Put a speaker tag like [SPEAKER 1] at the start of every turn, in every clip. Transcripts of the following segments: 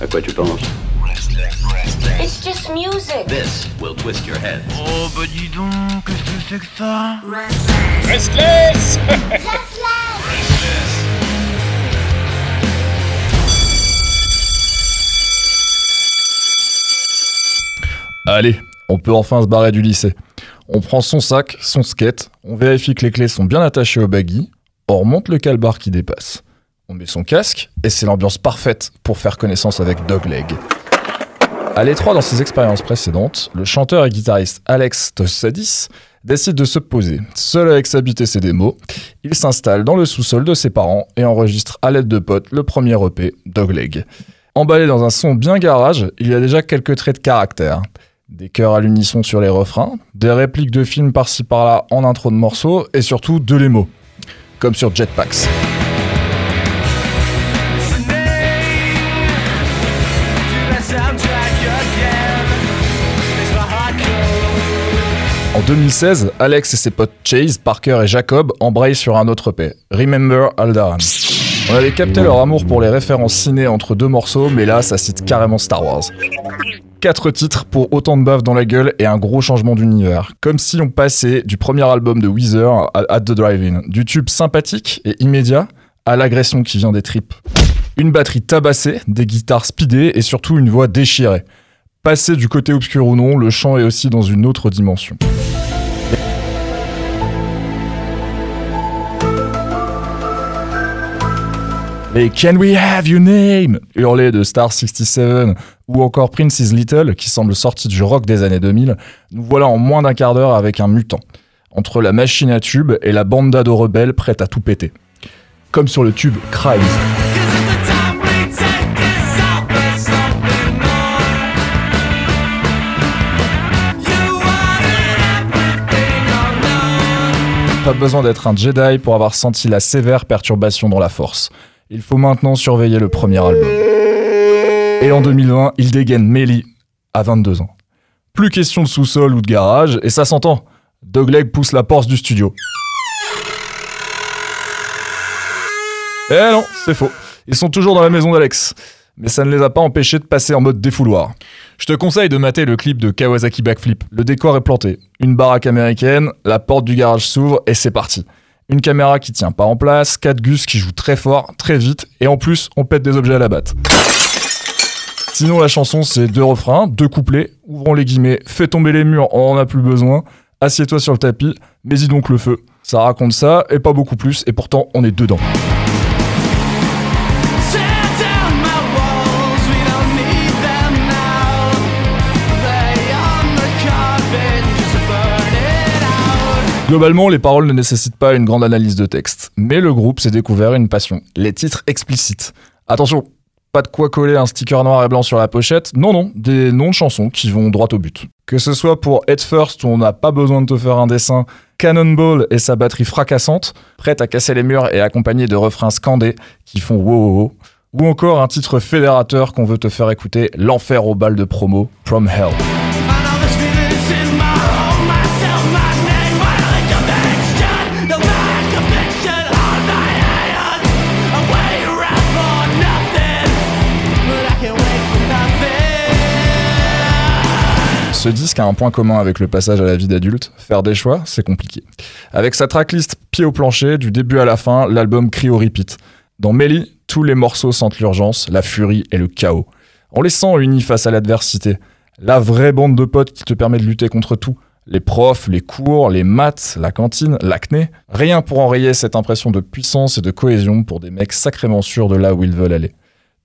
[SPEAKER 1] À quoi tu penses
[SPEAKER 2] It's just music.
[SPEAKER 1] This will twist your head.
[SPEAKER 3] Oh bah dis donc, qu'est-ce que c'est que ça
[SPEAKER 4] Restless
[SPEAKER 5] Allez, on peut enfin se barrer du lycée. On prend son sac, son skate, on vérifie que les clés sont bien attachées au baggy, on remonte le calbar qui dépasse. On met son casque, et c'est l'ambiance parfaite pour faire connaissance avec Dogleg. À l'étroit dans ses expériences précédentes, le chanteur et guitariste Alex Tossadis décide de se poser. Seul avec sa bite et ses démos, il s'installe dans le sous-sol de ses parents et enregistre à l'aide de potes le premier EP, Dogleg. Emballé dans un son bien garage, il y a déjà quelques traits de caractère. Des chœurs à l'unisson sur les refrains, des répliques de films par-ci par-là en intro de morceaux, et surtout de l'émo, comme sur Jetpacks. 2016, Alex et ses potes Chase, Parker et Jacob embrayent sur un autre EP, Remember Aldaran. On avait capté leur amour pour les références ciné entre deux morceaux, mais là, ça cite carrément Star Wars. Quatre titres pour autant de baves dans la gueule et un gros changement d'univers. Comme si on passait du premier album de Weezer à At the Drive-In, du tube sympathique et immédiat à l'agression qui vient des tripes. Une batterie tabassée, des guitares speedées et surtout une voix déchirée. Passé du côté obscur ou non, le chant est aussi dans une autre dimension. Les Can We Have Your Name? Hurlés de Star 67 ou encore Prince is Little qui semble sorti du rock des années 2000, nous voilà en moins d'un quart d'heure avec un mutant. Entre la machine à tube et la banda de rebelles prête à tout péter. Comme sur le tube Cries. Pas besoin d'être un Jedi pour avoir senti la sévère perturbation dans la force. Il faut maintenant surveiller le premier album. Et en 2020, il dégaine Melly à 22 ans. Plus question de sous-sol ou de garage, et ça s'entend. Dogleg pousse la porte du studio. Eh non, c'est faux. Ils sont toujours dans la maison d'Alex. Mais ça ne les a pas empêchés de passer en mode défouloir. Je te conseille de mater le clip de Kawasaki Backflip. Le décor est planté. Une baraque américaine, la porte du garage s'ouvre et c'est parti. Une caméra qui tient pas en place, 4 gus qui jouent très fort, très vite, et en plus, on pète des objets à la batte. Sinon, la chanson, c'est deux refrains, deux couplets, ouvrons les guillemets, fais tomber les murs, on en a plus besoin, assieds-toi sur le tapis, mets-y donc le feu. Ça raconte ça, et pas beaucoup plus, et pourtant, on est dedans. Globalement, les paroles ne nécessitent pas une grande analyse de texte, mais le groupe s'est découvert une passion, les titres explicites. Attention, pas de quoi coller un sticker noir et blanc sur la pochette, non non, des noms de chansons qui vont droit au but. Que ce soit pour Head First où on n'a pas besoin de te faire un dessin, Cannonball et sa batterie fracassante, prête à casser les murs et accompagnée de refrains scandés qui font wow wow wow, ou encore un titre fédérateur qu'on veut te faire écouter, l'enfer au bal de promo, From Hell. Ce disque a un point commun avec le passage à la vie d'adulte, faire des choix, c'est compliqué. Avec sa tracklist pied au plancher, du début à la fin, l'album crie au repeat. Dans Melly, tous les morceaux sentent l'urgence, la furie et le chaos. On les sent unis face à l'adversité. La vraie bande de potes qui te permet de lutter contre tout. Les profs, les cours, les maths, la cantine, l'acné. Rien pour enrayer cette impression de puissance et de cohésion pour des mecs sacrément sûrs de là où ils veulent aller.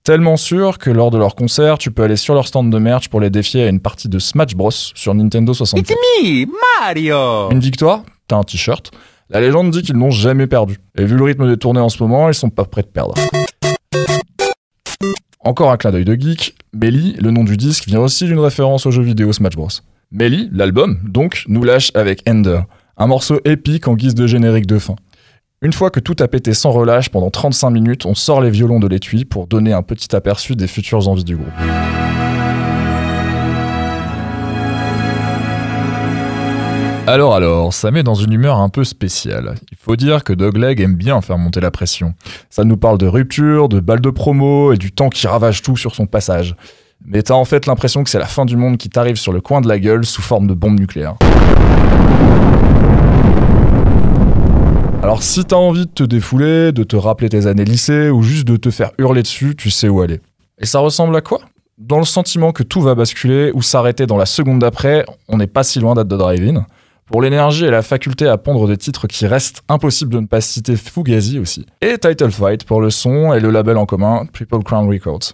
[SPEAKER 5] Tellement sûr que lors de leur concert, tu peux aller sur leur stand de merch pour les défier à une partie de Smash Bros sur Nintendo 64.
[SPEAKER 3] me, Mario
[SPEAKER 5] Une victoire, t'as un t-shirt. La légende dit qu'ils n'ont jamais perdu. Et vu le rythme des tournées en ce moment, ils sont pas prêts de perdre. Encore un clin d'œil de geek, Melly, le nom du disque, vient aussi d'une référence au jeu vidéo Smash Bros. Melly, l'album, donc, nous lâche avec Ender, un morceau épique en guise de générique de fin. Une fois que tout a pété sans relâche pendant 35 minutes, on sort les violons de l'étui pour donner un petit aperçu des futures envies du groupe.
[SPEAKER 3] Alors alors, ça met dans une humeur un peu spéciale. Il faut dire que Dogleg aime bien faire monter la pression. Ça nous parle de rupture, de balles de promo et du temps qui ravage tout sur son passage. Mais t'as en fait l'impression que c'est la fin du monde qui t'arrive sur le coin de la gueule sous forme de bombe nucléaire. Alors si t'as envie de te défouler, de te rappeler tes années lycée ou juste de te faire hurler dessus, tu sais où aller. Et ça ressemble à quoi? Dans le sentiment que tout va basculer ou s'arrêter dans la seconde d'après, on n'est pas si loin d'être de drive-in. Pour l'énergie et la faculté à pondre des titres qui restent impossible de ne pas citer Fugazi aussi. Et Title Fight pour le son et le label en commun, Triple Crown Records.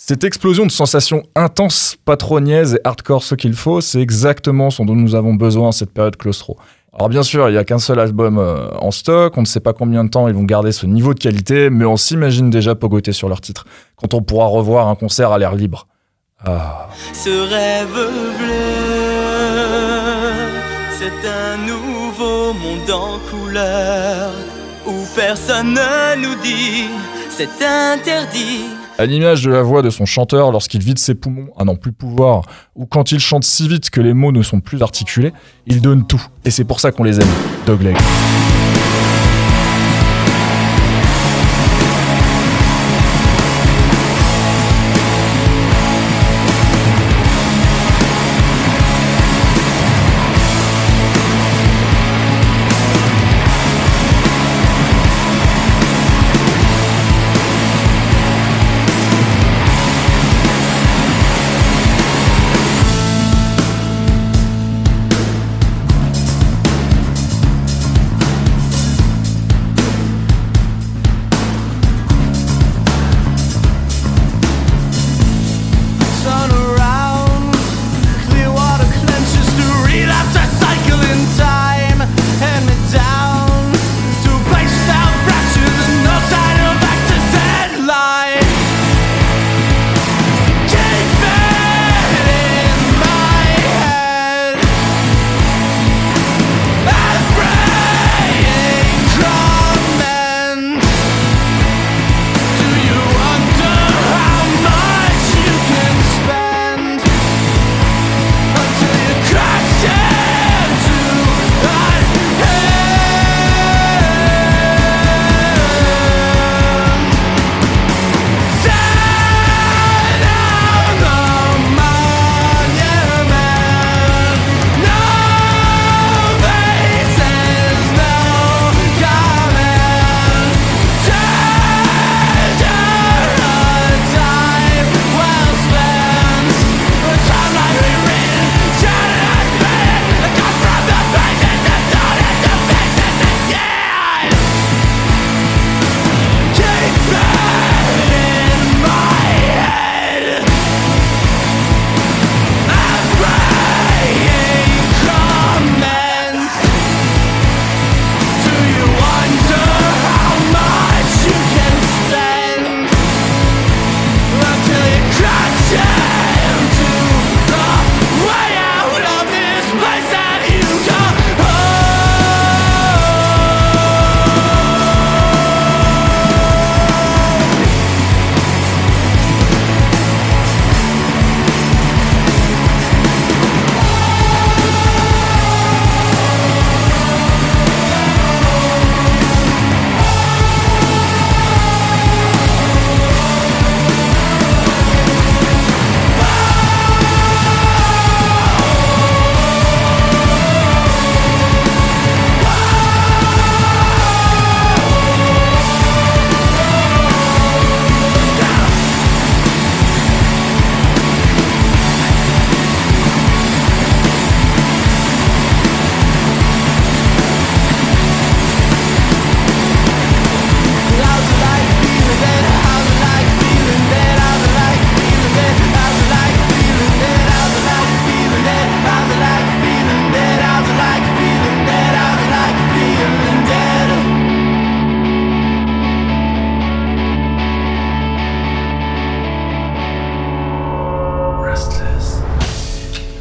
[SPEAKER 3] Cette explosion de sensations intenses, patroniaises et hardcore ce qu'il faut, c'est exactement ce dont nous avons besoin en cette période claustro. Alors bien sûr, il n'y a qu'un seul album euh, en stock, on ne sait pas combien de temps ils vont garder ce niveau de qualité, mais on s'imagine déjà pogoter sur leur titre, quand on pourra revoir un concert à l'air libre. Ah.
[SPEAKER 1] Ce rêve bleu, c'est un nouveau monde en couleur où personne ne nous dit c'est interdit.
[SPEAKER 3] À l'image de la voix de son chanteur lorsqu'il vide ses poumons à n'en plus pouvoir, ou quand il chante si vite que les mots ne sont plus articulés, il donne tout. Et c'est pour ça qu'on les aime. Dogleg.